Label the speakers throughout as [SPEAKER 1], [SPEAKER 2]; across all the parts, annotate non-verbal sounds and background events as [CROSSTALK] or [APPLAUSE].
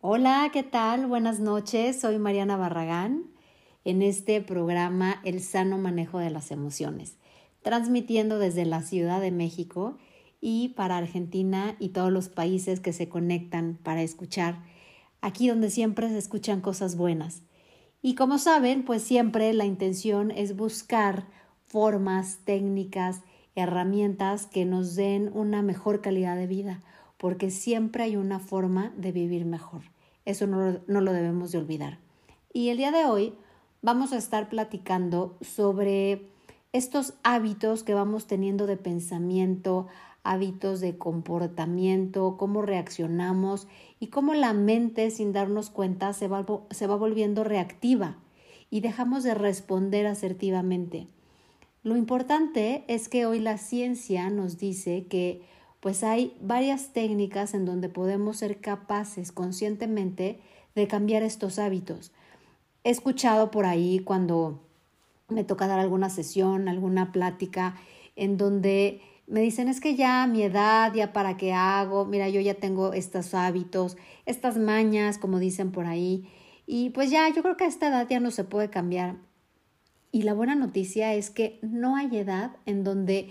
[SPEAKER 1] Hola, ¿qué tal? Buenas noches, soy Mariana Barragán en este programa El sano manejo de las emociones, transmitiendo desde la Ciudad de México y para Argentina y todos los países que se conectan para escuchar, aquí donde siempre se escuchan cosas buenas. Y como saben, pues siempre la intención es buscar formas, técnicas, herramientas que nos den una mejor calidad de vida, porque siempre hay una forma de vivir mejor. Eso no, no, lo debemos de olvidar. Y el día de hoy vamos a estar platicando sobre estos hábitos que vamos teniendo de pensamiento, hábitos de comportamiento, cómo reaccionamos y cómo la mente sin darnos cuenta se va, se va volviendo reactiva y dejamos de responder asertivamente. Lo importante es que hoy la ciencia nos dice que pues hay varias técnicas en donde podemos ser capaces conscientemente de cambiar estos hábitos. He escuchado por ahí cuando me toca dar alguna sesión, alguna plática, en donde me dicen es que ya mi edad, ya para qué hago, mira, yo ya tengo estos hábitos, estas mañas, como dicen por ahí, y pues ya, yo creo que a esta edad ya no se puede cambiar. Y la buena noticia es que no hay edad en donde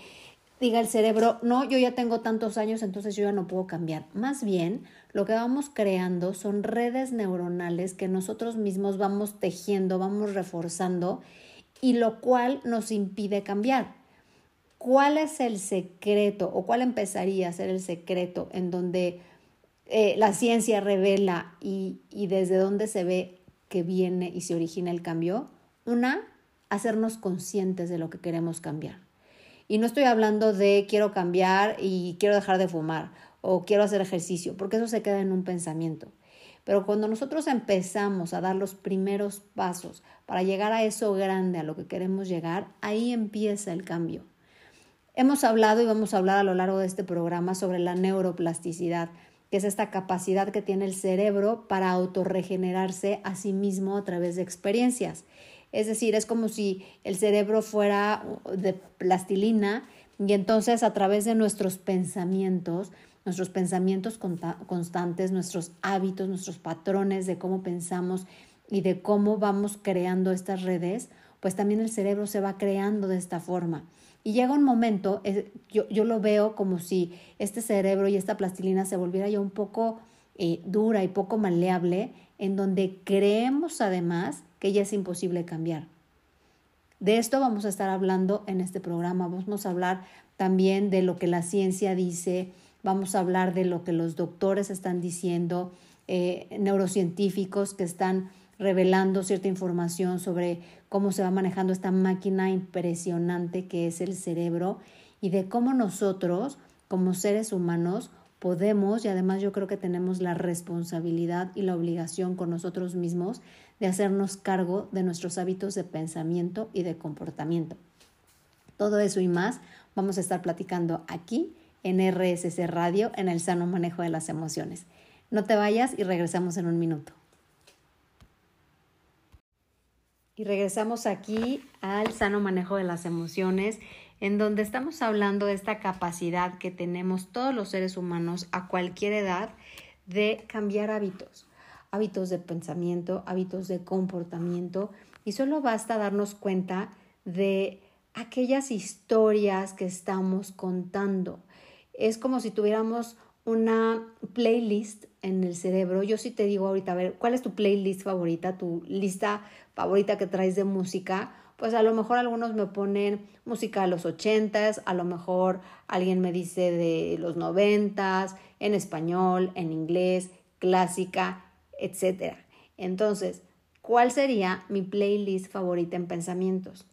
[SPEAKER 1] diga el cerebro, no, yo ya tengo tantos años, entonces yo ya no puedo cambiar. Más bien, lo que vamos creando son redes neuronales que nosotros mismos vamos tejiendo, vamos reforzando, y lo cual nos impide cambiar. ¿Cuál es el secreto o cuál empezaría a ser el secreto en donde eh, la ciencia revela y, y desde dónde se ve que viene y se origina el cambio? Una, hacernos conscientes de lo que queremos cambiar. Y no estoy hablando de quiero cambiar y quiero dejar de fumar o quiero hacer ejercicio, porque eso se queda en un pensamiento. Pero cuando nosotros empezamos a dar los primeros pasos para llegar a eso grande, a lo que queremos llegar, ahí empieza el cambio. Hemos hablado y vamos a hablar a lo largo de este programa sobre la neuroplasticidad, que es esta capacidad que tiene el cerebro para autorregenerarse a sí mismo a través de experiencias. Es decir, es como si el cerebro fuera de plastilina y entonces a través de nuestros pensamientos, nuestros pensamientos constantes, nuestros hábitos, nuestros patrones de cómo pensamos y de cómo vamos creando estas redes, pues también el cerebro se va creando de esta forma. Y llega un momento, yo, yo lo veo como si este cerebro y esta plastilina se volviera ya un poco eh, dura y poco maleable, en donde creemos además que ya es imposible cambiar. De esto vamos a estar hablando en este programa. Vamos a hablar también de lo que la ciencia dice, vamos a hablar de lo que los doctores están diciendo, eh, neurocientíficos que están revelando cierta información sobre cómo se va manejando esta máquina impresionante que es el cerebro y de cómo nosotros, como seres humanos, podemos y además yo creo que tenemos la responsabilidad y la obligación con nosotros mismos de hacernos cargo de nuestros hábitos de pensamiento y de comportamiento. Todo eso y más vamos a estar platicando aquí en RSC Radio en el sano manejo de las emociones. No te vayas y regresamos en un minuto. Y regresamos aquí al sano manejo de las emociones en donde estamos hablando de esta capacidad que tenemos todos los seres humanos a cualquier edad de cambiar hábitos, hábitos de pensamiento, hábitos de comportamiento, y solo basta darnos cuenta de aquellas historias que estamos contando. Es como si tuviéramos una playlist en el cerebro. Yo sí te digo ahorita, a ver, ¿cuál es tu playlist favorita, tu lista favorita que traes de música? pues a lo mejor algunos me ponen música de los ochentas, a lo mejor alguien me dice de los noventas, en español, en inglés, clásica, etc. Entonces, ¿cuál sería mi playlist favorita en pensamientos?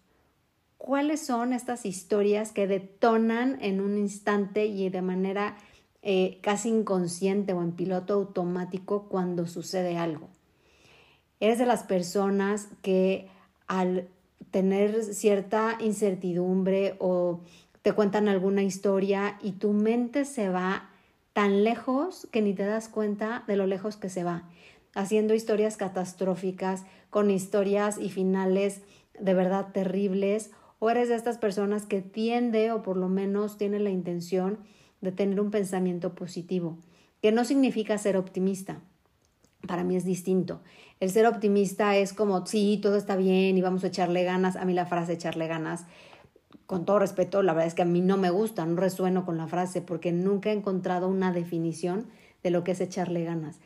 [SPEAKER 1] ¿Cuáles son estas historias que detonan en un instante y de manera eh, casi inconsciente o en piloto automático cuando sucede algo? Eres de las personas que al tener cierta incertidumbre o te cuentan alguna historia y tu mente se va tan lejos que ni te das cuenta de lo lejos que se va, haciendo historias catastróficas, con historias y finales de verdad terribles, o eres de estas personas que tiende o por lo menos tiene la intención de tener un pensamiento positivo, que no significa ser optimista, para mí es distinto. El ser optimista es como, sí, todo está bien y vamos a echarle ganas. A mí la frase echarle ganas, con todo respeto, la verdad es que a mí no me gusta, no resueno con la frase porque nunca he encontrado una definición de lo que es echarle ganas.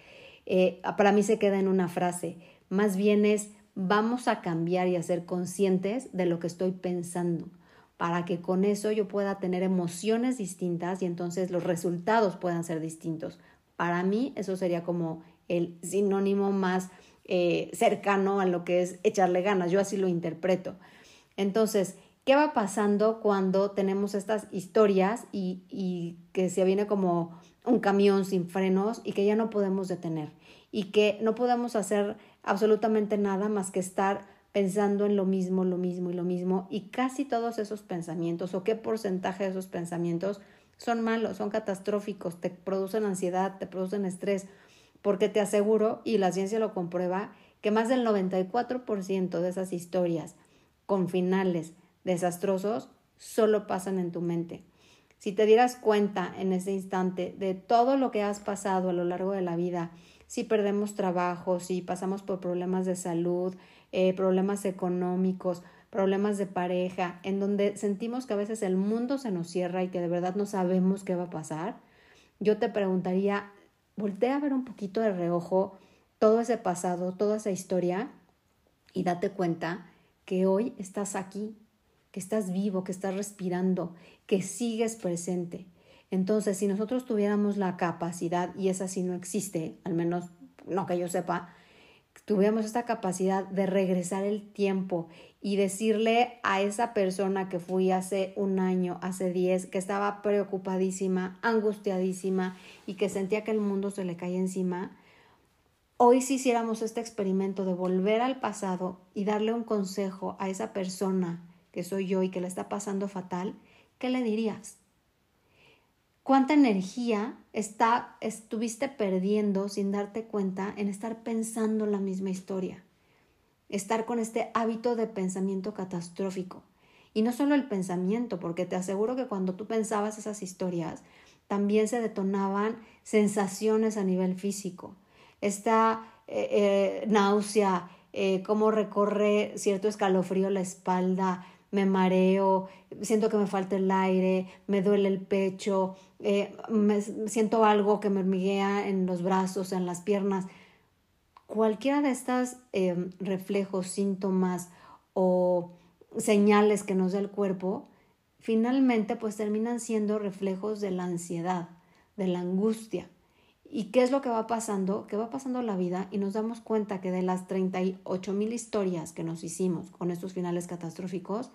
[SPEAKER 1] Eh, para mí se queda en una frase, más bien es vamos a cambiar y a ser conscientes de lo que estoy pensando para que con eso yo pueda tener emociones distintas y entonces los resultados puedan ser distintos. Para mí eso sería como el sinónimo más eh, cercano a lo que es echarle ganas. Yo así lo interpreto. Entonces, ¿qué va pasando cuando tenemos estas historias y que se viene como un camión sin frenos y que ya no podemos detener y que no podemos hacer absolutamente nada más que estar pensando en lo mismo, lo mismo y lo mismo, y casi todos esos pensamientos o qué porcentaje de esos pensamientos son malos, son catastróficos, te producen ansiedad, te producen estrés, porque te aseguro, y la ciencia lo comprueba, que más del 94% de esas historias con finales desastrosos solo pasan en tu mente. Si te dieras cuenta en ese instante de todo lo que has pasado a lo largo de la vida, si perdemos trabajo, si pasamos por problemas de salud, eh, problemas económicos, problemas de pareja, en donde sentimos que a veces el mundo se nos cierra y que de verdad no sabemos qué va a pasar, yo te preguntaría, voltea a ver un poquito de reojo todo ese pasado, toda esa historia y date cuenta que hoy estás aquí, que estás vivo, que estás respirando, que sigues presente. Entonces, si nosotros tuviéramos la capacidad, y esa sí no existe, al menos no que yo sepa, tuviéramos esta capacidad de regresar el tiempo y decirle a esa persona que fui hace un año, hace diez, que estaba preocupadísima, angustiadísima y que sentía que el mundo se le caía encima, hoy si hiciéramos este experimento de volver al pasado y darle un consejo a esa persona que soy yo y que le está pasando fatal, ¿qué le dirías? Cuánta energía está, estuviste perdiendo sin darte cuenta en estar pensando la misma historia, estar con este hábito de pensamiento catastrófico. Y no solo el pensamiento, porque te aseguro que cuando tú pensabas esas historias, también se detonaban sensaciones a nivel físico. Esta eh, eh, náusea, eh, cómo recorre cierto escalofrío la espalda, me mareo, siento que me falta el aire, me duele el pecho, eh, me, siento algo que me hormiguea en los brazos, en las piernas. Cualquiera de estos eh, reflejos, síntomas o señales que nos da el cuerpo, finalmente pues terminan siendo reflejos de la ansiedad, de la angustia. ¿Y qué es lo que va pasando? Que va pasando la vida y nos damos cuenta que de las 38 mil historias que nos hicimos con estos finales catastróficos,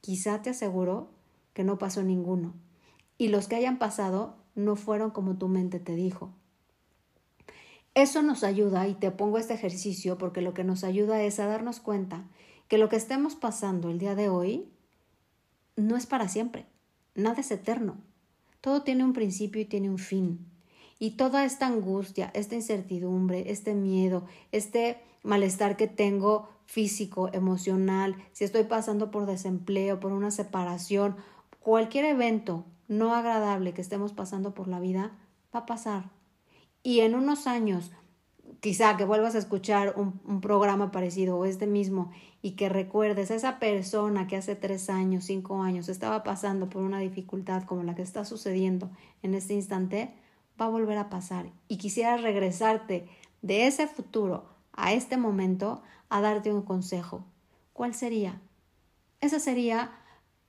[SPEAKER 1] quizá te aseguro que no pasó ninguno. Y los que hayan pasado no fueron como tu mente te dijo. Eso nos ayuda, y te pongo este ejercicio porque lo que nos ayuda es a darnos cuenta que lo que estemos pasando el día de hoy no es para siempre. Nada es eterno. Todo tiene un principio y tiene un fin. Y toda esta angustia, esta incertidumbre, este miedo, este malestar que tengo físico, emocional, si estoy pasando por desempleo, por una separación, cualquier evento no agradable que estemos pasando por la vida, va a pasar. Y en unos años, quizá que vuelvas a escuchar un, programa parecido o este mismo y que recuerdes a esa persona que hace tres años, cinco años estaba pasando por una dificultad como la que está sucediendo en este instante, va a volver a pasar y quisieras regresarte de ese futuro a este momento a darte un consejo. ¿Cuál sería? Ese sería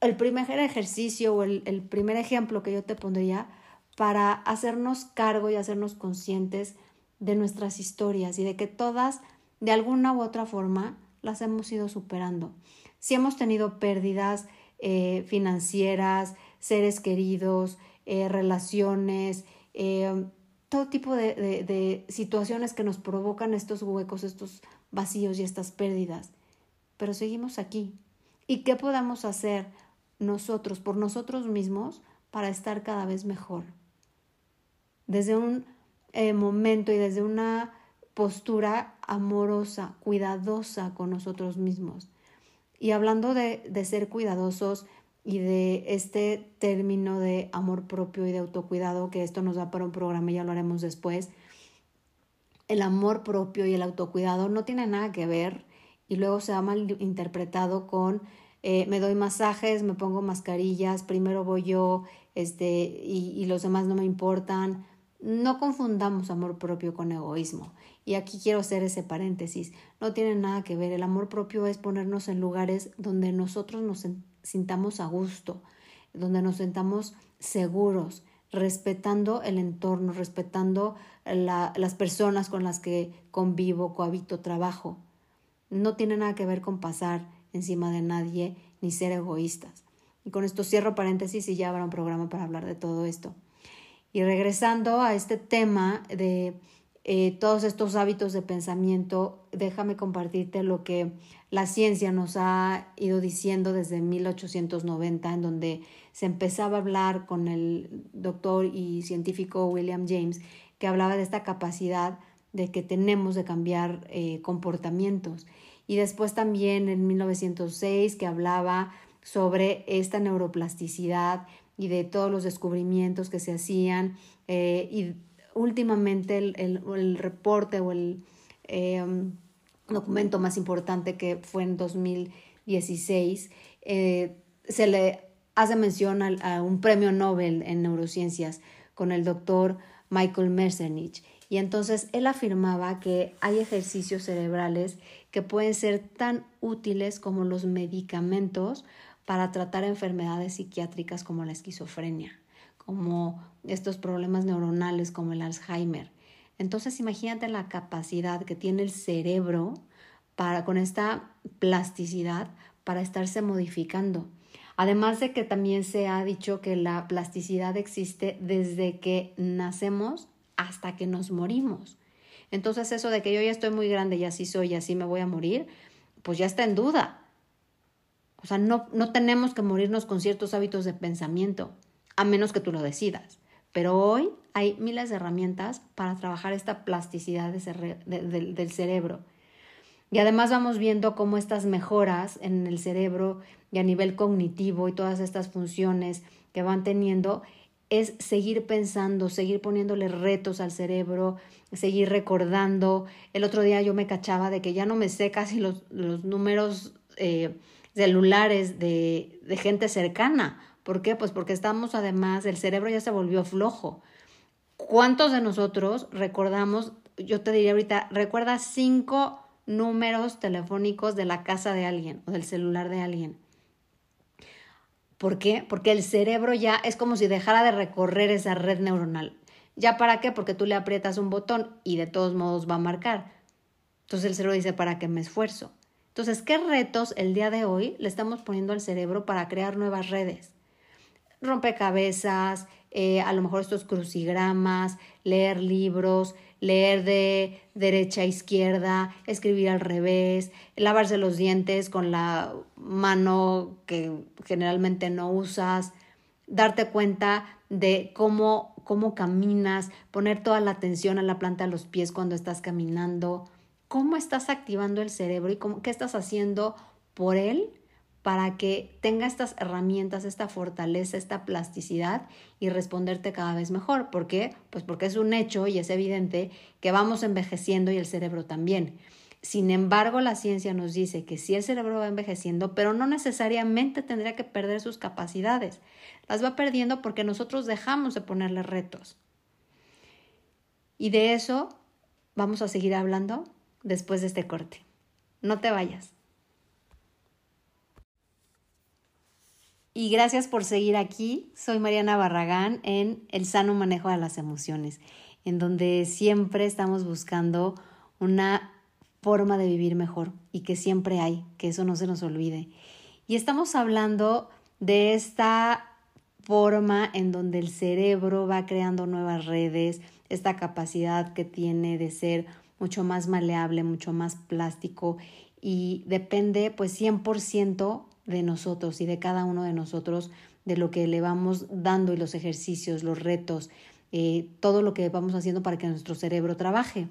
[SPEAKER 1] el primer ejercicio o el, el primer ejemplo que yo te pondría para hacernos cargo y hacernos conscientes de nuestras historias y de que todas, de alguna u otra forma, las hemos ido superando. Si hemos tenido pérdidas eh, financieras, seres queridos, eh, relaciones, eh, todo tipo de, de, situaciones que nos provocan estos huecos, estos vacíos y estas pérdidas. Pero seguimos aquí. ¿Y qué podemos hacer nosotros, por nosotros mismos, para estar cada vez mejor? Desde un eh, momento y desde una postura amorosa, cuidadosa con nosotros mismos. Y hablando de, de ser cuidadosos, y de este término de amor propio y de autocuidado, que esto nos da para un programa y ya lo haremos después, el amor propio y el autocuidado no tienen nada que ver y luego se ha mal interpretado con eh, me doy masajes, me pongo mascarillas, primero voy yo este, y, y los demás no me importan. No confundamos amor propio con egoísmo. Y aquí quiero hacer ese paréntesis. No tiene nada que ver. El amor propio es ponernos en lugares donde nosotros nos sintamos a gusto, donde nos sintamos seguros, respetando el entorno, respetando las personas con las que convivo, cohabito, trabajo. No tiene nada que ver con pasar encima de nadie ni ser egoístas. Y con esto cierro paréntesis y ya habrá un programa para hablar de todo esto. Y regresando a este tema de eh, todos estos hábitos de pensamiento, déjame compartirte lo que la ciencia nos ha ido diciendo desde 1890, en donde se empezaba a hablar con el doctor y científico William James, que hablaba de esta capacidad de que tenemos de cambiar eh, comportamientos. Y después también en 1906, que hablaba sobre esta neuroplasticidad y de todos los descubrimientos que se hacían eh, y últimamente el, el, reporte o el em, documento más importante que fue en 2016, eh, se le hace mención a, a, un premio Nobel en neurociencias con el doctor Michael Mersernich. Y entonces él afirmaba que hay ejercicios cerebrales que pueden ser tan útiles como los medicamentos para tratar enfermedades psiquiátricas como la esquizofrenia como estos problemas neuronales como el Alzheimer. Entonces imagínate la capacidad que tiene el cerebro para con esta plasticidad para estarse modificando. Además de que también se ha dicho que la plasticidad existe desde que nacemos hasta que nos morimos. Entonces eso de que yo ya estoy muy grande y así soy y así me voy a morir, pues ya está en duda. O sea, no, no tenemos que morirnos con ciertos hábitos de pensamiento a menos que tú lo decidas. Pero hoy hay miles de herramientas para trabajar esta plasticidad del cerebro. Y además vamos viendo cómo estas mejoras en el cerebro y a nivel cognitivo y todas estas funciones que van teniendo es seguir pensando, seguir poniéndole retos al cerebro, seguir recordando. El otro día yo me cachaba de que ya no me sé casi los, los números eh, celulares de, de gente cercana ¿Por qué? Pues porque estamos además, el cerebro ya se volvió flojo. ¿Cuántos de nosotros recordamos, yo te diría ahorita, recuerda cinco números telefónicos de la casa de alguien o del celular de alguien? ¿Por qué? Porque el cerebro ya es como si dejara de recorrer esa red neuronal. ¿Ya para qué? Porque tú le aprietas un botón y de todos modos va a marcar. Entonces el cerebro dice, ¿para qué me esfuerzo? Entonces, ¿qué retos el día de hoy le estamos poniendo al cerebro para crear nuevas redes? Rompecabezas, eh, a lo mejor estos crucigramas, leer libros, leer de derecha a izquierda, escribir al revés, lavarse los dientes con la mano que generalmente no usas, darte cuenta de cómo, cómo caminas, poner toda la atención a la planta de los pies cuando estás caminando, cómo estás activando el cerebro y cómo, qué estás haciendo por él para que tenga estas herramientas, esta fortaleza, esta plasticidad y responderte cada vez mejor. ¿Por qué? Pues porque es un hecho y es evidente que vamos envejeciendo y el cerebro también. Sin embargo, la ciencia nos dice que sí el cerebro va envejeciendo, pero no necesariamente tendría que perder sus capacidades. Las va perdiendo porque nosotros dejamos de ponerle retos. Y de eso vamos a seguir hablando después de este corte. No te vayas. Y gracias por seguir aquí. Soy Mariana Barragán en El sano manejo de las emociones, en donde siempre estamos buscando una forma de vivir mejor y que siempre hay, que eso no se nos olvide. Y estamos hablando de esta forma en donde el cerebro va creando nuevas redes, esta capacidad que tiene de ser mucho más maleable, mucho más plástico y depende pues 100% de nosotros y de cada uno de nosotros, de lo que le vamos dando y los ejercicios, los retos, eh, todo lo que vamos haciendo para que nuestro cerebro trabaje.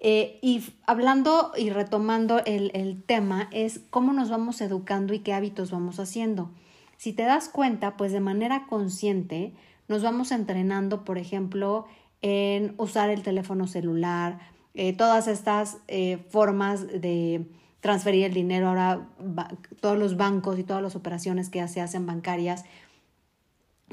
[SPEAKER 1] Eh, y hablando y retomando el, el tema es cómo nos vamos educando y qué hábitos vamos haciendo. Si te das cuenta, pues de manera consciente nos vamos entrenando, por ejemplo, en usar el teléfono celular, eh, todas estas formas de transferir el dinero, ahora todos los bancos y todas las operaciones que se hacen bancarias,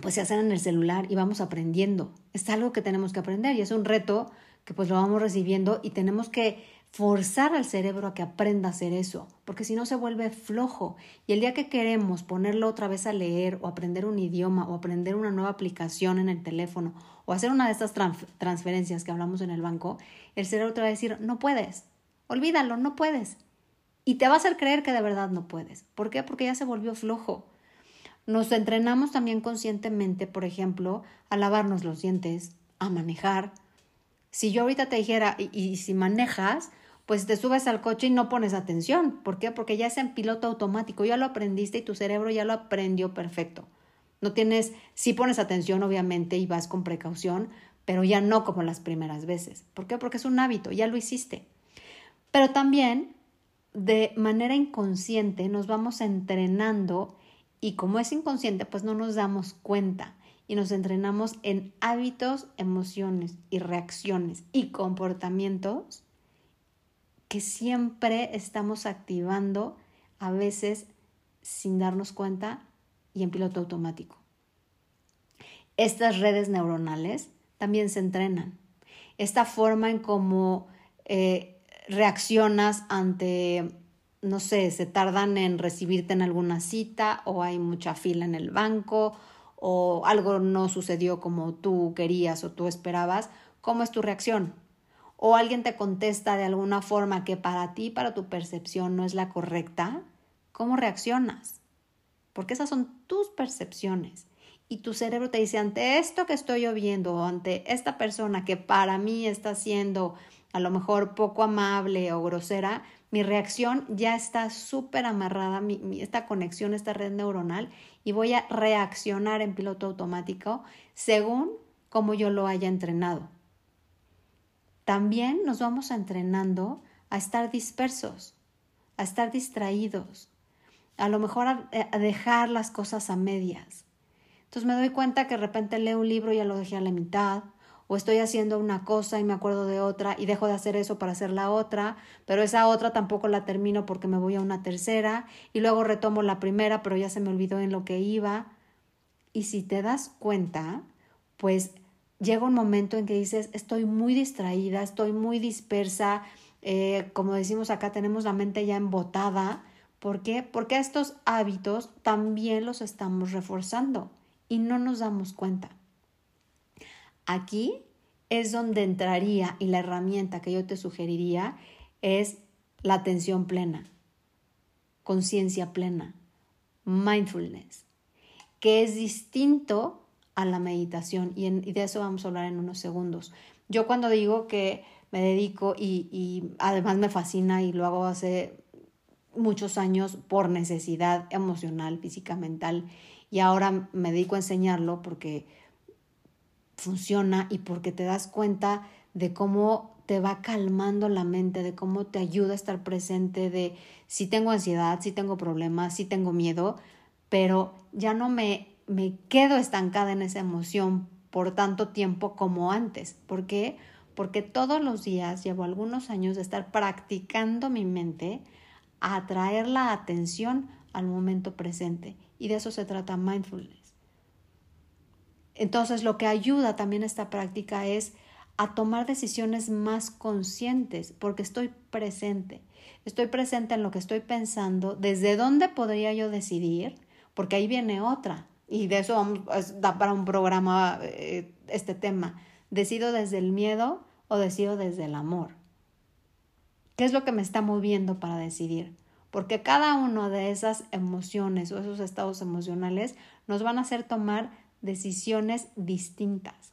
[SPEAKER 1] pues se hacen en el celular y vamos aprendiendo. Es algo que tenemos que aprender y es un reto que pues lo vamos recibiendo y tenemos que forzar al cerebro a que aprenda a hacer eso, porque si no se vuelve flojo. Y el día que queremos ponerlo otra vez a leer o aprender un idioma o aprender una nueva aplicación en el teléfono o hacer una de estas transferencias que hablamos en el banco, el cerebro te va a decir, no puedes, olvídalo, no puedes. Y te va a creer que de verdad no puedes. ¿Por qué? Porque ya se volvió flojo. Nos entrenamos también conscientemente, por ejemplo, a lavarnos los dientes, a manejar. Si yo ahorita te dijera, y si manejas, pues te subes al coche y no pones atención. ¿Por qué? Porque ya es en piloto automático, ya lo aprendiste y tu cerebro ya lo aprendió perfecto. No tienes, sí pones atención obviamente y vas con precaución, pero ya no como las primeras veces. ¿Por qué? Porque es un hábito, ya lo hiciste. Pero también de manera inconsciente nos vamos entrenando y como es inconsciente, pues no nos damos cuenta y nos entrenamos en hábitos, emociones y reacciones y comportamientos que siempre estamos activando, a veces sin darnos cuenta y en piloto automático. Estas redes neuronales también se entrenan. Esta forma en cómo eh, reaccionas ante, no sé, se tardan en recibirte en alguna cita o hay mucha fila en el banco o algo no sucedió como tú querías o tú esperabas, ¿cómo es tu reacción? o alguien te contesta de alguna forma que para ti, para tu percepción no es la correcta, ¿cómo reaccionas? Porque esas son tus percepciones. Y tu cerebro te dice, ante esto que estoy oyendo, o ante esta persona que para mí está siendo a lo mejor poco amable o grosera, mi reacción ya está súper amarrada, esta conexión, esta red neuronal, y voy a reaccionar en piloto automático según como yo lo haya entrenado también nos vamos entrenando a estar dispersos, a estar distraídos, a lo mejor a, dejar las cosas a medias. Entonces me doy cuenta que de repente leo un libro y ya lo dejé a la mitad, o estoy haciendo una cosa y me acuerdo de otra y dejo de hacer eso para hacer la otra, pero esa otra tampoco la termino porque me voy a una tercera y luego retomo la primera, pero ya se me olvidó en lo que iba. Y si te das cuenta, pues llega un momento en que dices, estoy muy distraída, estoy muy dispersa, eh, como decimos acá, tenemos la mente ya embotada. ¿Por qué? Porque estos hábitos también los estamos reforzando y no nos damos cuenta. Aquí es donde entraría y la herramienta que yo te sugeriría es la atención plena, conciencia plena, mindfulness, que es distinto a la meditación y, de eso vamos a hablar en unos segundos. Yo cuando digo que me dedico y, además me fascina y lo hago hace muchos años por necesidad emocional, física, mental y ahora me dedico a enseñarlo porque funciona y porque te das cuenta de cómo te va calmando la mente, de cómo te ayuda a estar presente, de si tengo ansiedad, si tengo problemas, si tengo miedo, pero ya no me me quedo estancada en esa emoción por tanto tiempo como antes. ¿Por qué? Porque todos los días llevo algunos años de estar practicando mi mente a atraer la atención al momento presente. Y de eso se trata mindfulness. Entonces lo que ayuda también esta práctica es a tomar decisiones más conscientes porque estoy presente. Estoy presente en lo que estoy pensando, desde dónde podría yo decidir, porque ahí viene otra. Y de eso vamos, da para un programa eh, este tema. ¿Decido desde el miedo o decido desde el amor? ¿Qué es lo que me está moviendo para decidir? Porque cada una de esas emociones o esos estados emocionales nos van a hacer tomar decisiones distintas.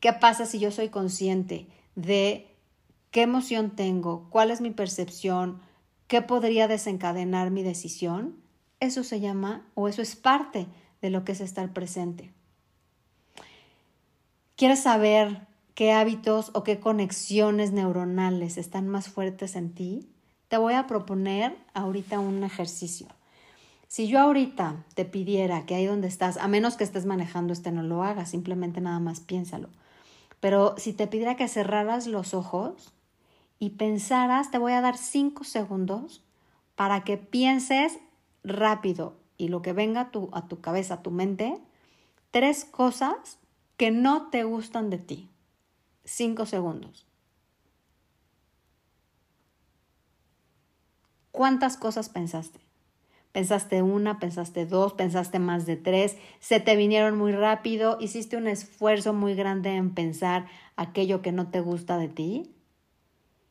[SPEAKER 1] ¿Qué pasa si yo soy consciente de qué emoción tengo, cuál es mi percepción, qué podría desencadenar mi decisión? Eso se llama o eso es parte de lo que es estar presente. ¿Quieres saber qué hábitos o qué conexiones neuronales están más fuertes en ti? Te voy a proponer ahorita un ejercicio. Si yo ahorita te pidiera que ahí donde estás, a menos que estés manejando este no lo hagas, simplemente nada más piénsalo. Pero si te pidiera que cerraras los ojos y pensaras, te voy a dar cinco segundos para que pienses rápido y lo que venga a tu, a tu cabeza, a tu mente, tres cosas que no te gustan de ti. Cinco segundos. ¿Cuántas cosas pensaste? Pensaste una, pensaste dos, pensaste más de tres, se te vinieron muy rápido, hiciste un esfuerzo muy grande en pensar aquello que no te gusta de ti.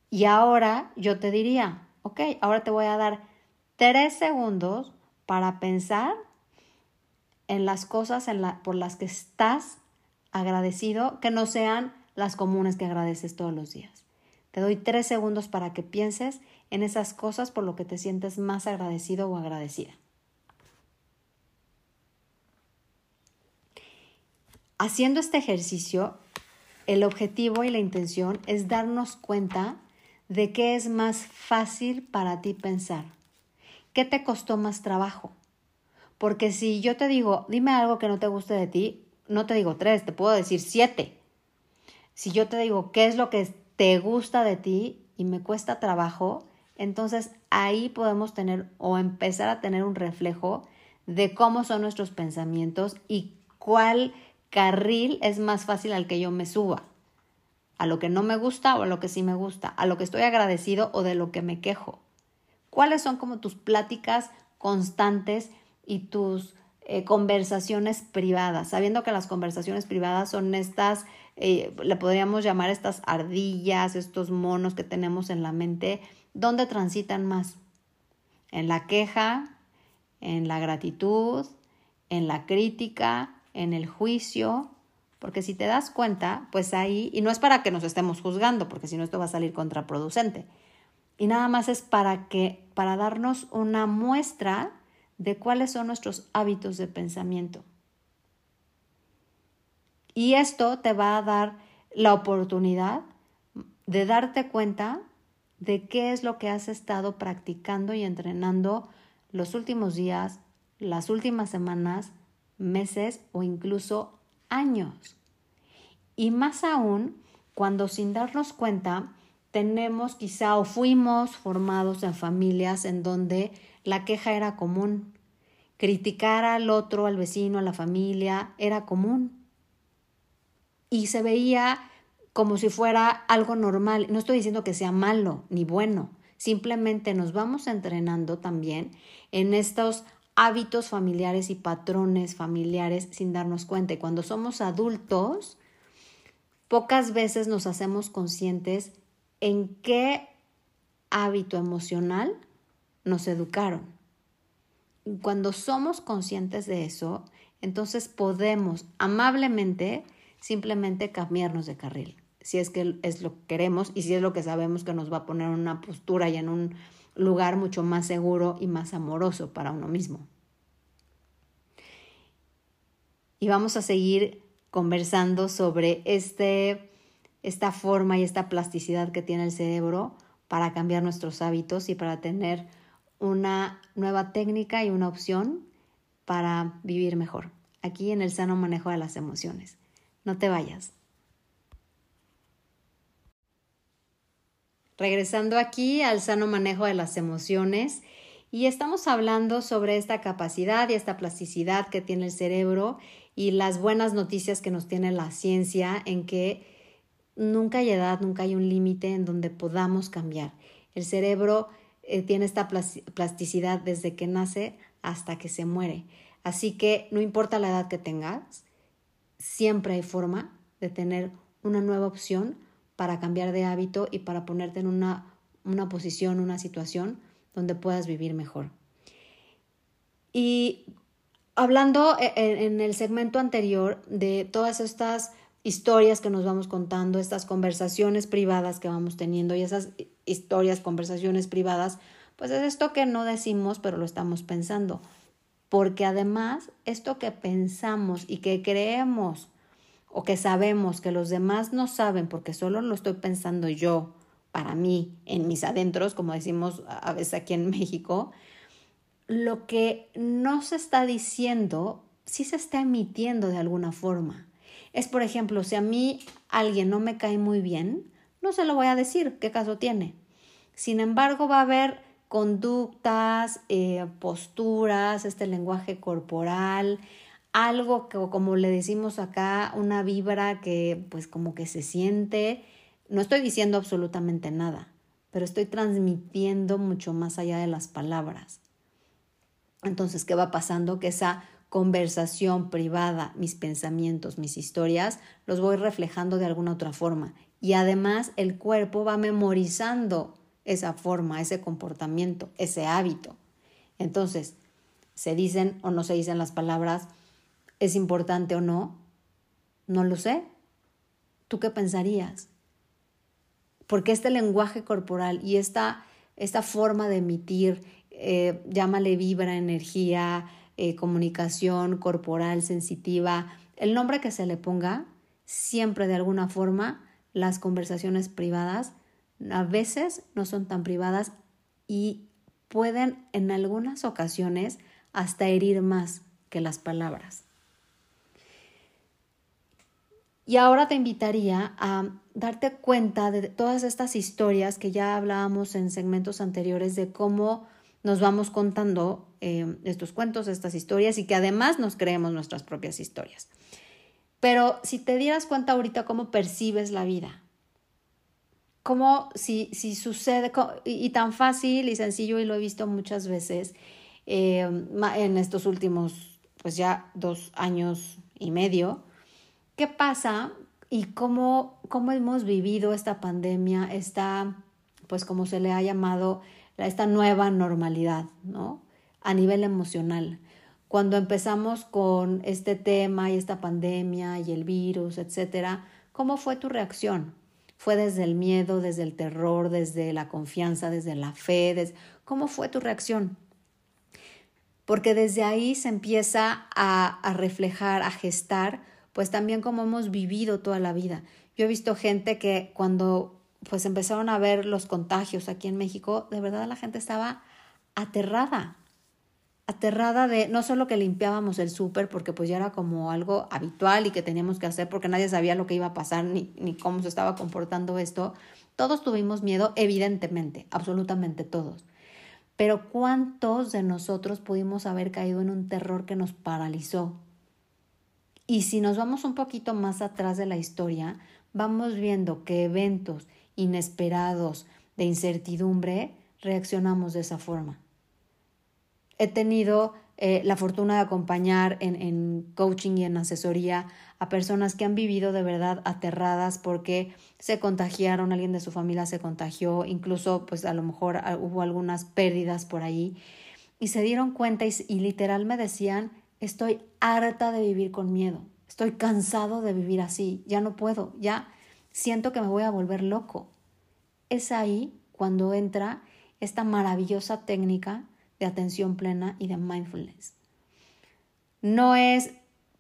[SPEAKER 1] Y ahora yo te diría, ok, ahora te voy a dar tres segundos para pensar en las cosas por las que estás agradecido, que no sean las comunes que agradeces todos los días. Te doy tres segundos para que pienses en esas cosas por lo que te sientes más agradecido o agradecida. Haciendo este ejercicio, el objetivo y la intención es darnos cuenta de qué es más fácil para ti pensar. ¿Qué te costó más trabajo? Porque si yo te digo, dime algo que no te guste de ti, no te digo tres, te puedo decir siete. Si yo te digo qué es lo que te gusta de ti y me cuesta trabajo, entonces ahí podemos tener o empezar a tener un reflejo de cómo son nuestros pensamientos y cuál carril es más fácil al que yo me suba. A lo que no me gusta o a lo que sí me gusta, a lo que estoy agradecido o de lo que me quejo. ¿Cuáles son como tus pláticas constantes y tus eh, conversaciones privadas? Sabiendo que las conversaciones privadas son estas, eh, le podríamos llamar estas ardillas, estos monos que tenemos en la mente ¿Dónde transitan más? En la queja, en la gratitud, en la crítica, en el juicio, porque si te das cuenta, pues ahí, y no es para que nos estemos juzgando, porque si no esto va a salir contraproducente, y nada más es para que, para darnos una muestra de cuáles son nuestros hábitos de pensamiento. Y esto te va a dar la oportunidad de darte cuenta de qué es lo que has estado practicando y entrenando los últimos días, las últimas semanas, meses o incluso años. Y más aún cuando sin darnos cuenta tenemos quizá o fuimos formados en familias en donde la queja era común. Criticar al otro, al vecino, a la familia, era común. Y se veía como si fuera algo normal. No estoy diciendo que sea malo ni bueno, simplemente nos vamos entrenando también en estos hábitos familiares y patrones familiares sin darnos cuenta. Y cuando somos adultos, pocas veces nos hacemos conscientes en qué hábito emocional nos educaron. Cuando somos conscientes de eso, entonces podemos amablemente simplemente cambiarnos de carril si es que es lo que queremos y si es lo que sabemos que nos va a poner en una postura y en un lugar mucho más seguro y más amoroso para uno mismo. Y vamos a seguir conversando sobre este, esta forma y esta plasticidad que tiene el cerebro para cambiar nuestros hábitos y para tener una nueva técnica y una opción para vivir mejor, aquí en el sano manejo de las emociones. No te vayas. Regresando aquí al sano manejo de las emociones y estamos hablando sobre esta capacidad y esta plasticidad que tiene el cerebro y las buenas noticias que nos tiene la ciencia en que nunca hay edad, nunca hay un límite en donde podamos cambiar. El cerebro eh, tiene esta plasticidad desde que nace hasta que se muere. Así que no importa la edad que tengas, siempre hay forma de tener una nueva opción para cambiar de hábito y para ponerte en una, una posición, una situación donde puedas vivir mejor. Y hablando e, e, en el segmento anterior de todas estas historias que nos vamos contando, estas conversaciones privadas que vamos teniendo y esas historias, conversaciones privadas, pues es esto que no decimos, pero lo estamos pensando. Porque además, esto que pensamos y que creemos o que sabemos que los demás no saben porque solo lo estoy pensando yo para mí, en mis adentros, como decimos a veces aquí en [LAUGHS] México, lo que no se está diciendo sí se está emitiendo de alguna forma. Es, por ejemplo, si a mí alguien no me cae muy bien, no se lo voy a decir, ¿qué caso tiene? Sin embargo, va a haber conductas, eh, posturas, este lenguaje corporal, algo que como le decimos acá, una vibra que pues como que se siente. No estoy diciendo absolutamente nada, pero estoy transmitiendo mucho más allá de las palabras. Entonces, ¿qué va pasando? Que esa conversación privada, mis pensamientos, mis historias, los voy reflejando de alguna otra forma. Y además el cuerpo va memorizando esa forma, ese comportamiento, ese hábito. Entonces, se dicen o no se dicen las palabras, es importante o no, no lo sé. ¿Tú qué pensarías? Porque este lenguaje corporal y esta, esta forma de emitir, eh, llámale vibra, energía, eh, comunicación corporal, sensitiva, el nombre que se le ponga, siempre de alguna forma las conversaciones privadas a veces no son tan privadas y pueden en algunas ocasiones hasta herir más que las palabras. Y ahora te invitaría a darte cuenta de todas estas historias que ya hablábamos en segmentos anteriores de cómo nos vamos contando eh, estos cuentos, estas historias y que además nos creemos nuestras propias historias. Pero si te dieras cuenta ahorita cómo percibes la vida, cómo si, si sucede, y, tan fácil y sencillo, y lo he visto muchas veces eh, en estos últimos, pues ya dos años y medio, ¿qué pasa y cómo, cómo hemos vivido esta pandemia, esta, pues como se le ha llamado, esta nueva normalidad, ¿no? A nivel emocional. Cuando empezamos con este tema y esta pandemia y el virus, etcétera, ¿cómo fue tu reacción? ¿Fue desde el miedo, desde el terror, desde la confianza, desde la fe? ¿Cómo fue tu reacción? Porque desde ahí se empieza a, a reflejar, a gestar, pues también cómo hemos vivido toda la vida. Yo he visto gente que cuando pues empezaron a ver los contagios aquí en México, de verdad la gente estaba aterrada, aterrada de no solo que limpiábamos el súper porque pues ya era como algo habitual y que teníamos que hacer porque nadie sabía lo que iba a pasar ni, ni cómo se estaba comportando esto, todos tuvimos miedo, evidentemente, absolutamente todos. Pero ¿cuántos de nosotros pudimos haber caído en un terror que nos paralizó? Y si nos vamos un poquito más atrás de la historia, vamos viendo que eventos inesperados, de incertidumbre, reaccionamos de esa forma. He tenido eh, la fortuna de acompañar en, en, coaching y en asesoría a personas que han vivido de verdad aterradas porque se contagiaron, alguien de su familia se contagió, incluso pues a lo mejor ah, hubo algunas pérdidas por ahí y se dieron cuenta y, y literal me decían, estoy harta de vivir con miedo, estoy cansado de vivir así, ya no puedo, ya siento que me voy a volver loco. Es ahí cuando entra esta maravillosa técnica de atención plena y de mindfulness. No es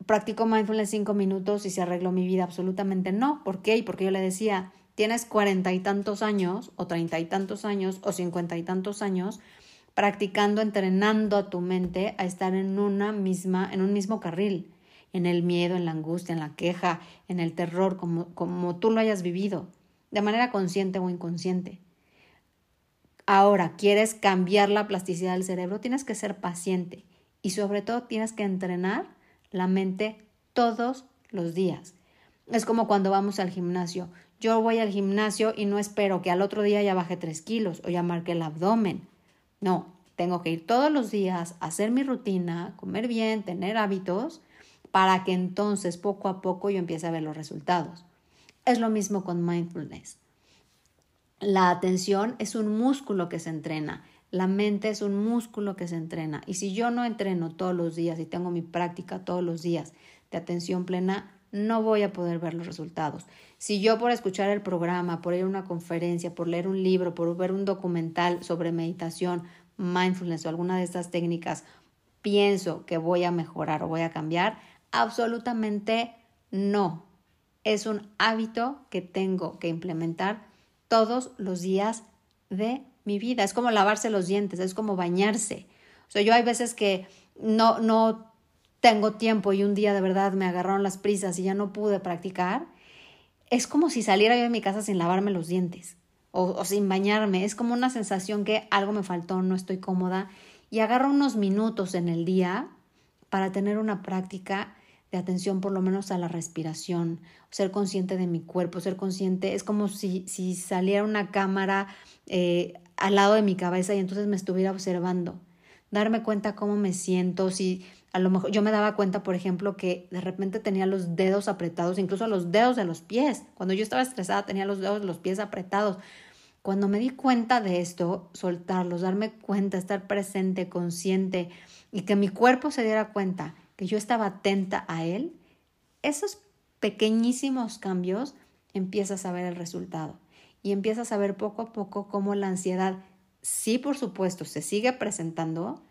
[SPEAKER 1] practico mindfulness cinco minutos y se arregló mi vida, absolutamente no. ¿Por qué? Porque yo le decía, tienes cuarenta y tantos años, o treinta y tantos años, o cincuenta y tantos años, practicando, entrenando a tu mente a estar en una misma, en un mismo carril en el miedo, en la angustia, en la queja, en el terror, como, como tú lo hayas vivido, de manera consciente o inconsciente. Ahora, quieres cambiar la plasticidad del cerebro, tienes que ser paciente y sobre todo tienes que entrenar la mente todos los días. Es como cuando vamos al gimnasio. Yo voy al gimnasio y no espero que al otro día ya baje tres kilos o ya marque el abdomen. No, tengo que ir todos los días, hacer mi rutina, comer bien, tener hábitos para que entonces poco a poco yo empiece a ver los resultados. Es lo mismo con mindfulness. La atención es un músculo que se entrena. La mente es un músculo que se entrena. Y si yo no entreno todos los días y tengo mi práctica todos los días de atención plena, no voy a poder ver los resultados. Si yo por escuchar el programa, por ir a una conferencia, por leer un libro, por ver un documental sobre meditación, mindfulness o alguna de estas técnicas, pienso que voy a mejorar o voy a cambiar, Absolutamente no. Es un hábito que tengo que implementar todos los días de mi vida. Es como lavarse los dientes, es como bañarse. O sea, yo hay veces que no, no tengo tiempo y un día de verdad me agarraron las prisas y ya no pude practicar, es como si saliera yo de mi casa sin lavarme los dientes o, sin bañarme. Es como una sensación que algo me faltó, no estoy cómoda. Y agarro unos minutos en el día para tener una práctica de atención por lo menos a la respiración, ser consciente de mi cuerpo, ser consciente, es como si, si saliera una cámara eh, al lado de mi cabeza y entonces me estuviera observando, darme cuenta cómo me siento, si a lo mejor yo me daba cuenta, por ejemplo, que de repente tenía los dedos apretados, incluso los dedos de los pies, cuando yo estaba estresada tenía los dedos de los pies apretados. Cuando me di cuenta de esto, soltarlos, darme cuenta, estar presente, consciente y que mi cuerpo se diera cuenta que yo estaba atenta a él, esos pequeñísimos cambios empiezas a ver el resultado y empiezas a ver poco a poco cómo la ansiedad, sí por supuesto, se sigue presentando,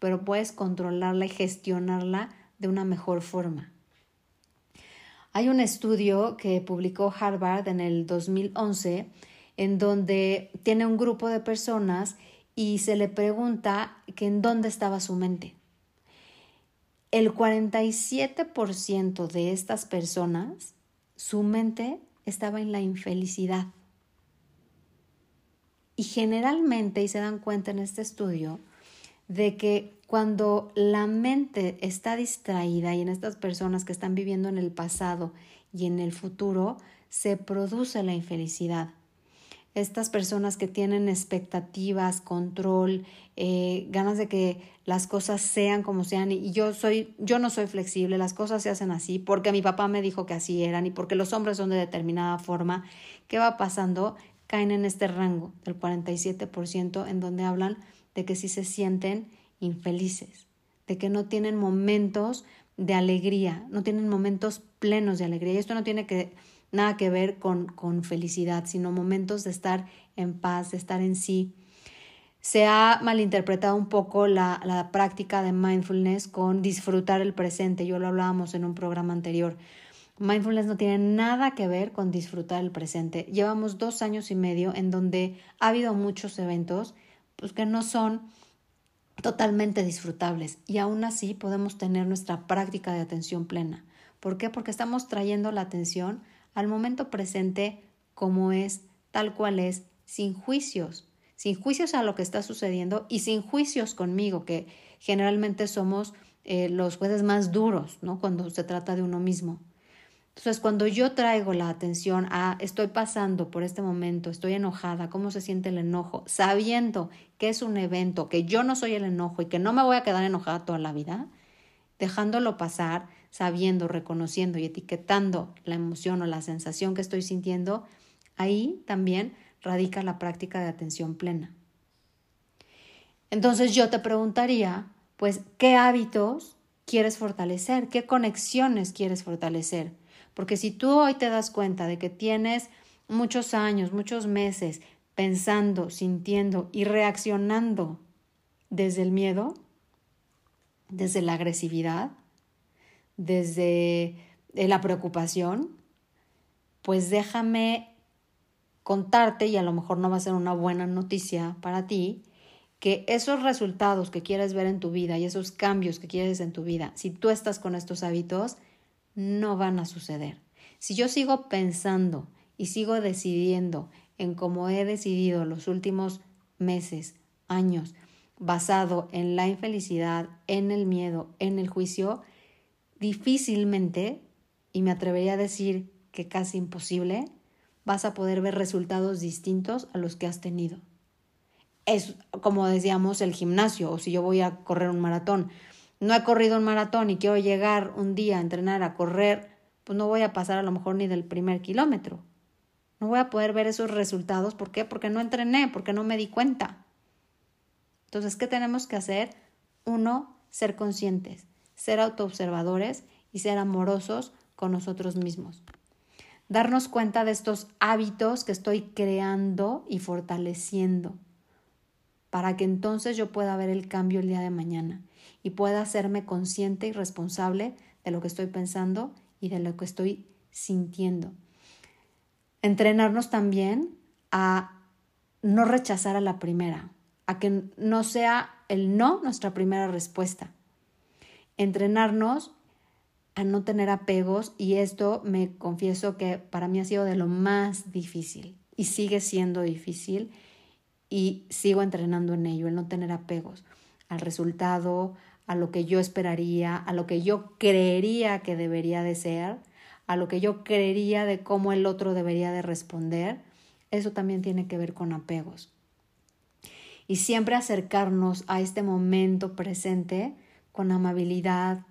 [SPEAKER 1] pero puedes controlarla y gestionarla de una mejor forma. Hay un estudio que publicó Harvard en el 2011 en donde tiene un grupo de personas y se le pregunta que en dónde estaba su mente el 47% de estas personas, su mente estaba en la infelicidad. Y generalmente, y se dan cuenta en este estudio, de que cuando la mente está distraída y en estas personas que están viviendo en el pasado y en el futuro, se produce la infelicidad estas personas que tienen expectativas, control, eh, ganas de que las cosas sean como sean y yo soy yo no soy flexible, las cosas se hacen así porque mi papá me dijo que así eran y porque los hombres son de determinada forma, ¿qué va pasando? Caen en este rango del 47% en donde hablan de que sí se sienten infelices, de que no tienen momentos de alegría, no tienen momentos plenos de alegría. Y esto no tiene que nada que ver con, con felicidad, sino momentos de estar en paz, de estar en sí. Se ha malinterpretado un poco la, la práctica de mindfulness con disfrutar el presente. Yo lo hablábamos en un programa anterior. Mindfulness no tiene nada que ver con disfrutar el presente. Llevamos dos años y medio en donde ha habido muchos eventos pues, que no son totalmente disfrutables y aún así podemos tener nuestra práctica de atención plena. ¿Por qué? Porque estamos trayendo la atención al momento presente como es, tal cual es, sin juicios, sin juicios a lo que está sucediendo y sin juicios conmigo, que generalmente somos eh, los jueces más duros, ¿no? Cuando se trata de uno mismo. Entonces, cuando yo traigo la atención a estoy pasando por este momento, estoy enojada, cómo se siente el enojo, sabiendo que es un evento, que yo no soy el enojo y que no me voy a quedar enojada toda la vida, dejándolo pasar, sabiendo, reconociendo y etiquetando la emoción o la sensación que estoy sintiendo, ahí también radica la práctica de atención plena. Entonces yo te preguntaría, pues, ¿qué hábitos quieres fortalecer? ¿Qué conexiones quieres fortalecer? Porque si tú hoy te das cuenta de que tienes muchos años, muchos meses pensando, sintiendo y reaccionando desde el miedo, desde la agresividad, desde eh, la preocupación, pues déjame contarte, y a lo mejor no va a ser una buena noticia para ti, que esos resultados que quieres ver en tu vida y esos cambios que quieres en tu vida, si tú estás con estos hábitos, no van a suceder. Si yo sigo pensando y sigo decidiendo en cómo he decidido los últimos meses, años, basado en la infelicidad, en el miedo, en el juicio, difícilmente, y me atrevería a decir que casi imposible, vas a poder ver resultados distintos a los que has tenido. Es como decíamos el gimnasio o si yo voy a correr un maratón. No he corrido un maratón y quiero llegar un día a entrenar a correr, pues no voy a pasar a lo mejor ni del primer kilómetro. No voy a poder ver esos resultados. ¿Por qué? Porque no entrené, porque no me di cuenta. Entonces, ¿qué tenemos que hacer? Uno, ser conscientes ser autoobservadores y ser amorosos con nosotros mismos. Darnos cuenta de estos hábitos que estoy creando y fortaleciendo para que entonces yo pueda ver el cambio el día de mañana y pueda hacerme consciente y responsable de lo que estoy pensando y de lo que estoy sintiendo. Entrenarnos también a no rechazar a la primera, a que no sea el no nuestra primera respuesta, entrenarnos a no tener apegos y esto me confieso que para mí ha sido de lo más difícil y sigue siendo difícil y sigo entrenando en ello, el no tener apegos al resultado, a lo que yo esperaría, a lo que yo creería que debería de ser, a lo que yo creería de cómo el otro debería de responder, eso también tiene que ver con apegos. Y siempre acercarnos a este momento presente con amabilidad,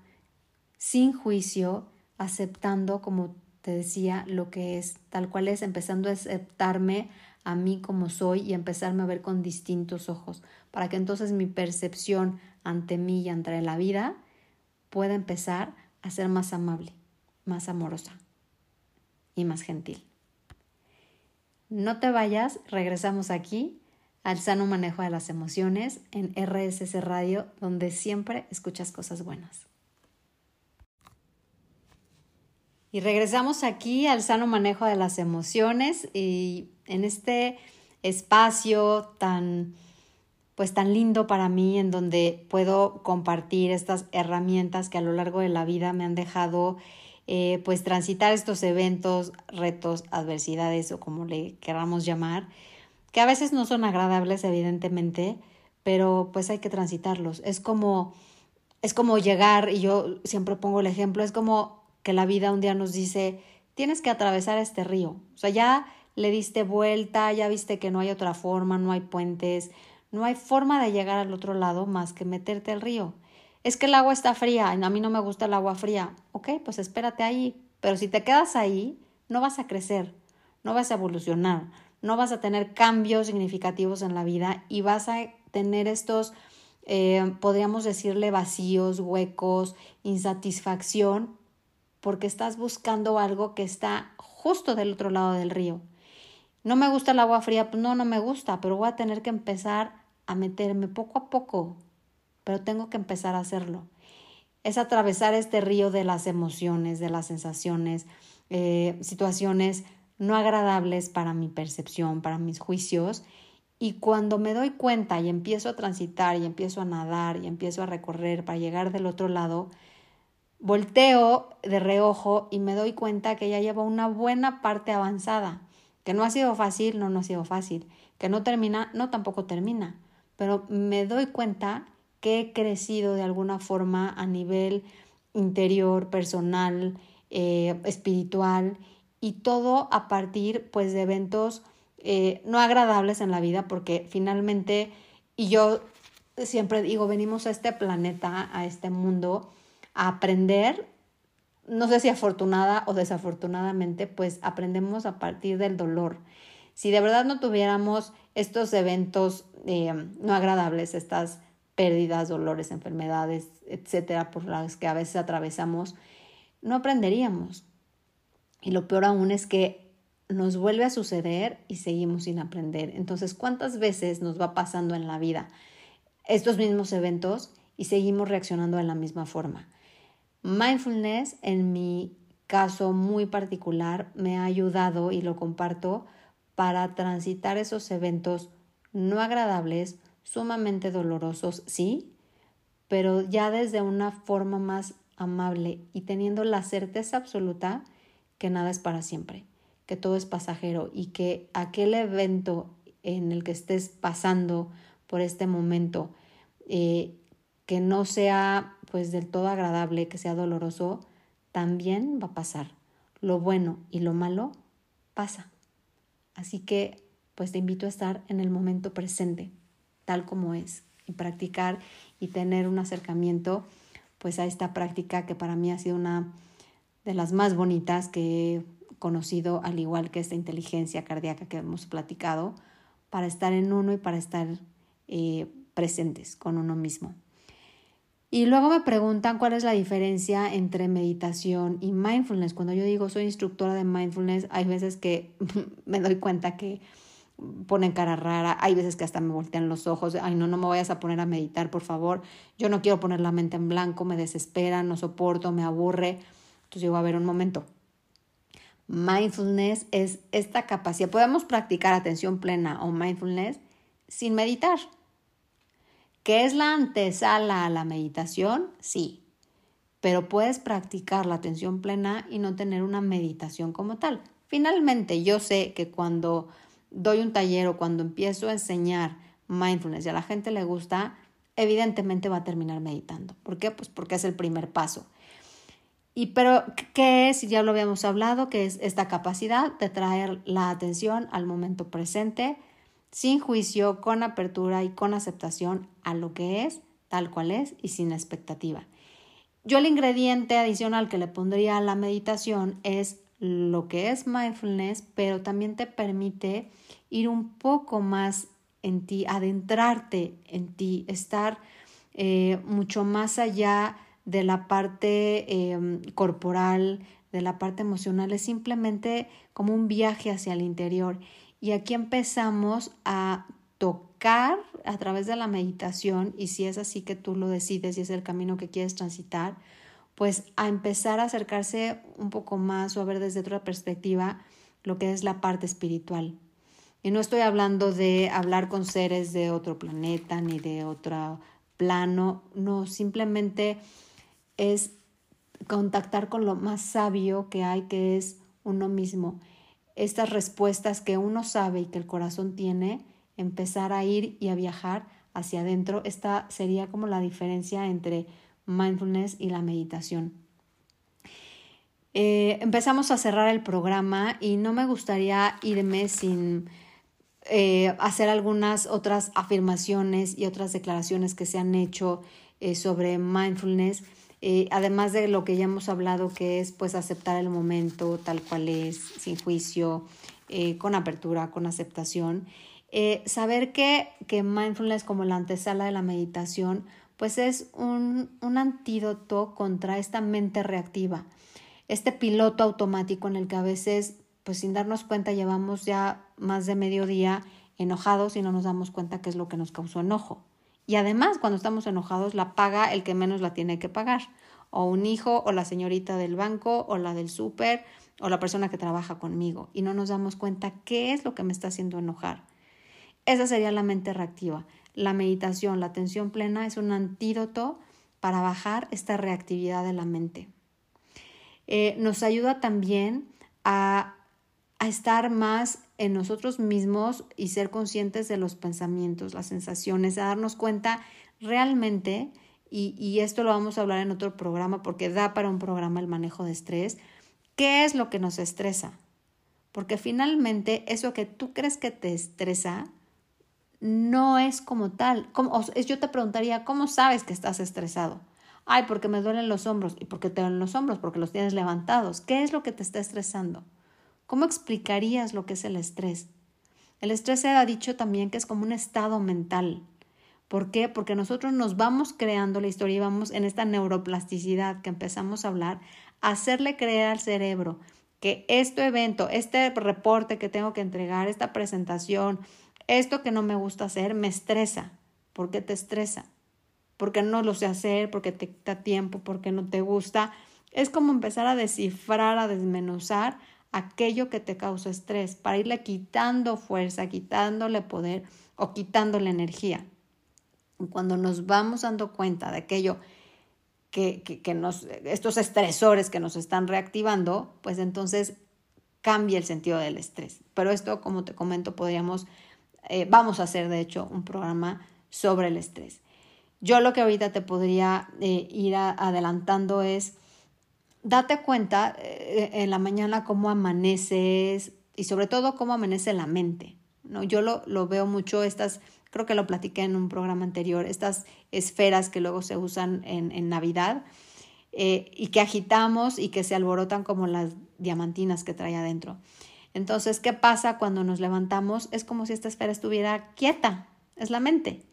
[SPEAKER 1] sin juicio, aceptando, como te decía, lo que es, tal cual es, empezando a aceptarme a mí como soy y empezarme a ver con distintos ojos, para que entonces mi percepción ante mí y ante la vida pueda empezar a ser más amable, más amorosa y más gentil. No te vayas, regresamos aquí al sano manejo de las emociones en RSS Radio, donde siempre escuchas cosas buenas. Y regresamos aquí al sano manejo de las emociones y en este espacio tan pues tan lindo para mí en donde puedo compartir estas herramientas que a lo largo de la vida me han dejado eh, pues transitar estos eventos, retos, adversidades o como le queramos llamar, que a veces no son agradables evidentemente, pero pues hay que transitarlos. Es como es como llegar y yo siempre pongo el ejemplo, es como que la vida un día nos dice, tienes que atravesar este río. O sea, ya le diste vuelta, ya viste que no hay otra forma, no hay puentes, no hay forma de llegar al otro lado más que meterte al río. Es que el agua está fría, a mí no me gusta el agua fría. Ok, pues espérate ahí. Pero si te quedas ahí, no vas a crecer, no vas a evolucionar, no vas a tener cambios significativos en la vida y vas a tener estos, eh, podríamos decirle, vacíos, huecos, insatisfacción, porque estás buscando algo que está justo del otro lado del río. No me gusta el agua fría, pues no, no me gusta, pero voy a tener que empezar a meterme poco a poco, pero tengo que empezar a hacerlo. Es atravesar este río de las emociones, de las sensaciones, eh, situaciones no agradables para mi percepción, para mis juicios. Y cuando me doy cuenta y empiezo a transitar y empiezo a nadar y empiezo a recorrer para llegar del otro lado, volteo de reojo y me doy cuenta que ya llevo una buena parte avanzada, que no ha sido fácil, no, no ha sido fácil, que no termina, no tampoco termina, pero me doy cuenta que he crecido de alguna forma a nivel interior, personal, eh, espiritual y todo a partir pues de eventos eh, no agradables en la vida porque finalmente y yo siempre digo venimos a este planeta a este mundo a aprender no sé si afortunada o desafortunadamente pues aprendemos a partir del dolor si de verdad no tuviéramos estos eventos eh, no agradables estas pérdidas, dolores, enfermedades, etcétera, por las que a veces atravesamos, no aprenderíamos. Y lo peor aún es que nos vuelve a suceder y seguimos sin aprender. Entonces, ¿cuántas veces nos va pasando en la vida estos mismos eventos y seguimos reaccionando de la misma forma? Mindfulness, en mi caso muy particular, me ha ayudado y lo comparto para transitar esos eventos no agradables sumamente dolorosos, sí, pero ya desde una forma más amable y teniendo la certeza absoluta que nada es para siempre, que todo es pasajero y que aquel evento en el que estés pasando por este momento, eh, que no sea pues del todo agradable, que sea doloroso, también va a pasar. Lo bueno y lo malo pasa. Así que pues te invito a estar en el momento presente tal como es y practicar y tener un acercamiento pues a esta práctica que para mí ha sido una de las más bonitas que he conocido, al igual que esta inteligencia cardíaca que hemos platicado, para estar en uno y para estar eh, presentes con uno mismo. Y luego me preguntan cuál es la diferencia entre meditación y mindfulness. Cuando yo digo soy instructora de mindfulness, hay veces que [LAUGHS] me doy cuenta que ponen cara rara, hay veces que hasta me voltean los ojos, ay no, no me vayas a poner a meditar, por favor, yo no quiero poner la mente en blanco, me desespera, no soporto, me aburre. Entonces digo, a ver un momento. Mindfulness es esta capacidad, podemos practicar atención plena o mindfulness sin meditar. ¿Qué es la antesala a la meditación? Sí, pero puedes practicar la atención plena y no tener una meditación como tal. Finalmente, yo sé que cuando doy un taller o cuando empiezo a enseñar mindfulness y a la gente le gusta, evidentemente va a terminar meditando. ¿Por qué? Pues porque es el primer paso. Y pero, ¿qué es? Ya lo habíamos hablado, que es esta capacidad de traer la atención al momento presente, sin juicio, con apertura y con aceptación a lo que es, tal cual es y sin expectativa. Yo el ingrediente adicional que le pondría a la meditación es lo que es mindfulness, pero también te permite ir un poco más en ti, adentrarte en ti, estar eh, mucho más allá de la parte em, corporal, de la parte emocional, es simplemente como un viaje hacia el interior. Y aquí empezamos a tocar a través de la meditación, y si es así que tú lo decides y es el camino que quieres transitar, pues a empezar a acercarse un poco más o a ver desde otra perspectiva lo que es la parte espiritual. Y no estoy hablando de hablar con seres de otro planeta ni de otro plano, no, simplemente es contactar con lo más sabio que hay, que es uno mismo. Estas respuestas que uno sabe y que el corazón tiene, empezar a ir y a viajar hacia adentro. Esta sería como la diferencia entre mindfulness y la meditación. Eh, empezamos a cerrar el programa y no me gustaría irme sin eh, hacer algunas otras afirmaciones y otras declaraciones que se han hecho eh, sobre mindfulness, eh, además de lo que ya hemos hablado, que es pues aceptar el momento tal cual es, sin juicio, con apertura, con aceptación. saber que, que mindfulness como la antesala de la meditación, pues es un, un antídoto contra esta mente reactiva, este piloto automático en el que a veces pues sin darnos cuenta llevamos ya más de medio día enojados y no nos damos cuenta qué es lo que nos causó enojo. Y además, cuando estamos enojados, la paga el que menos la tiene que pagar. O un hijo, o la señorita del banco, o la del súper, o la persona que trabaja conmigo. Y no nos damos cuenta qué es lo que me está haciendo enojar. Esa sería la mente reactiva. La meditación, la atención plena es un antídoto para bajar esta reactividad de la mente. Eh, nos ayuda también a a estar más en nosotros mismos y ser conscientes de los pensamientos, las sensaciones, a darnos cuenta realmente, y, y, esto lo vamos a hablar en otro programa porque da para un programa el manejo de estrés, qué es lo que nos estresa. Porque finalmente eso que tú crees que te estresa no es como tal. Como, yo te preguntaría, ¿cómo sabes que estás estresado? Ay, porque me duelen los hombros. ¿Y por qué te duelen los hombros? Porque los tienes levantados. ¿Qué es lo que te está estresando? ¿Cómo explicarías lo que es el estrés? El estrés se ha dicho también que es como un estado mental. ¿Por qué? Porque nosotros nos vamos creando la historia y vamos en esta neuroplasticidad que empezamos a hablar, hacerle creer al cerebro que este evento, este reporte que tengo que entregar, esta presentación, esto que no me gusta hacer, me estresa. ¿Por qué te estresa? Porque no lo sé hacer, porque te quita tiempo, porque no te gusta. Es como empezar a descifrar, a desmenuzar aquello que te causa estrés, para irle quitando fuerza, quitándole poder o quitándole energía. Cuando nos vamos dando cuenta de aquello que, que, nos, estos estresores que nos están reactivando, pues entonces cambia el sentido del estrés. Pero esto, como te comento, podríamos, eh, vamos a hacer de hecho un programa sobre el estrés. Yo lo que ahorita te podría eh, ir adelantando es date cuenta eh, en la mañana cómo amaneces y sobre todo cómo amanece la mente. ¿no? Yo lo, lo veo mucho, estas, creo que lo platiqué en un programa anterior, estas esferas que luego se usan en, en Navidad eh, y que agitamos y que se alborotan como las diamantinas que trae adentro. Entonces, ¿qué pasa cuando nos levantamos? Es como si esta esfera estuviera quieta, es la mente.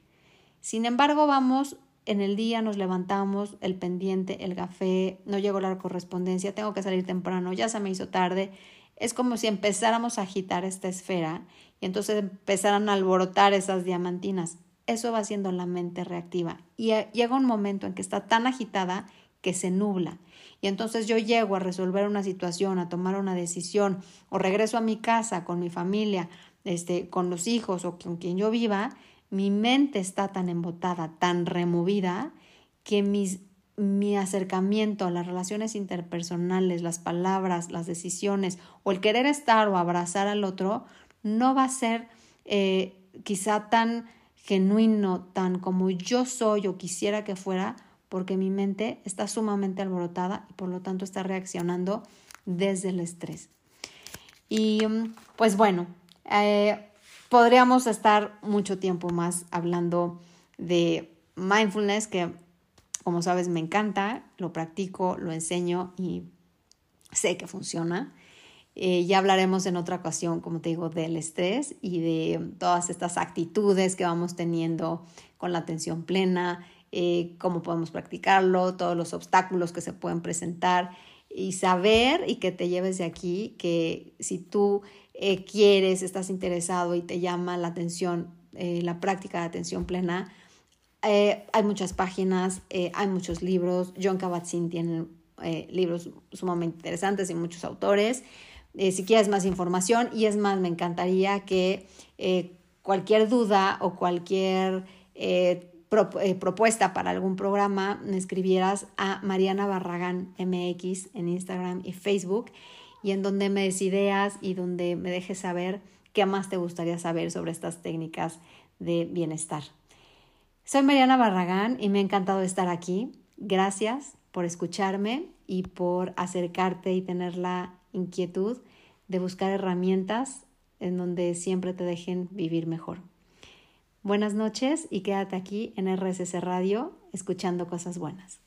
[SPEAKER 1] Sin embargo, vamos en el día nos levantamos, el pendiente, el café, no llegó la correspondencia, tengo que salir temprano, ya se me hizo tarde. Es como si empezáramos a agitar esta esfera y entonces empezaran a alborotar esas diamantinas. Eso va siendo la mente reactiva. Y llega un momento en que está tan agitada que se nubla. Y entonces yo llego a resolver una situación, a tomar una decisión, o regreso a mi casa con mi familia, este, con los hijos o con quien yo viva, mi mente está tan embotada, tan removida, que mis mi acercamiento a las relaciones interpersonales, las palabras, las decisiones o el querer estar o abrazar al otro no va a ser eh, quizá tan genuino, tan como yo soy o quisiera que fuera, porque mi mente está sumamente alborotada y por lo tanto está reaccionando desde el estrés. Y pues bueno, eh, podríamos estar mucho tiempo más hablando de mindfulness, que como sabes me encanta, lo practico, lo enseño y sé que funciona. Eh, ya hablaremos en otra ocasión, como te digo, del estrés y de todas estas actitudes que vamos teniendo con la atención plena, eh, cómo podemos practicarlo, todos los obstáculos que se pueden presentar y saber y que te lleves de aquí que si tú eh, quieres, estás interesado y te llama la atención la práctica de atención plena, hay muchas páginas, hay muchos libros. John Kabat-Zinn tiene libros sumamente interesantes y muchos autores. Eh, si quieres más información. Y es más, me encantaría que eh, cualquier duda o cualquier eh, propuesta para algún programa me escribieras a Mariana Barragán MX en Instagram y Facebook y en donde me des ideas y donde me dejes saber qué más te gustaría saber sobre estas técnicas de bienestar. Soy Mariana Barragán y me ha encantado estar aquí. Gracias por escucharme y por acercarte y tener la inquietud de buscar herramientas en donde siempre te dejen vivir mejor. Buenas noches y quédate aquí en RSS Radio escuchando cosas buenas.